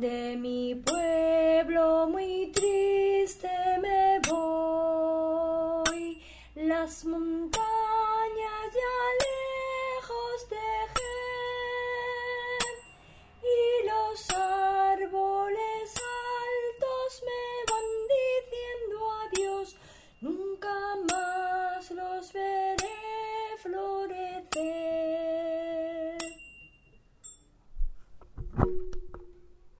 De mi pueblo muy triste me voy, las montañas ya lejos dejé y los árboles altos me van diciendo adiós, nunca más los veré florecer.